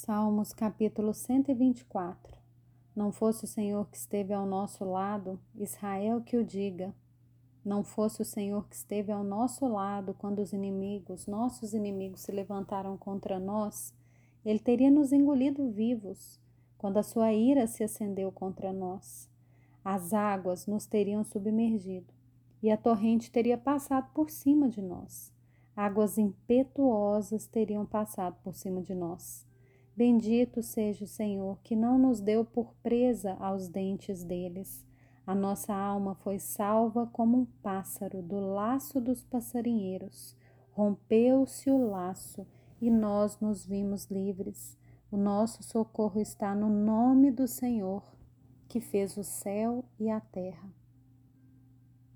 Salmos capítulo 124 Não fosse o Senhor que esteve ao nosso lado, Israel que o diga. Não fosse o Senhor que esteve ao nosso lado quando os inimigos, nossos inimigos, se levantaram contra nós, ele teria nos engolido vivos quando a sua ira se acendeu contra nós. As águas nos teriam submergido e a torrente teria passado por cima de nós. Águas impetuosas teriam passado por cima de nós. Bendito seja o Senhor, que não nos deu por presa aos dentes deles. A nossa alma foi salva como um pássaro do laço dos passarinheiros. Rompeu-se o laço e nós nos vimos livres. O nosso socorro está no nome do Senhor, que fez o céu e a terra.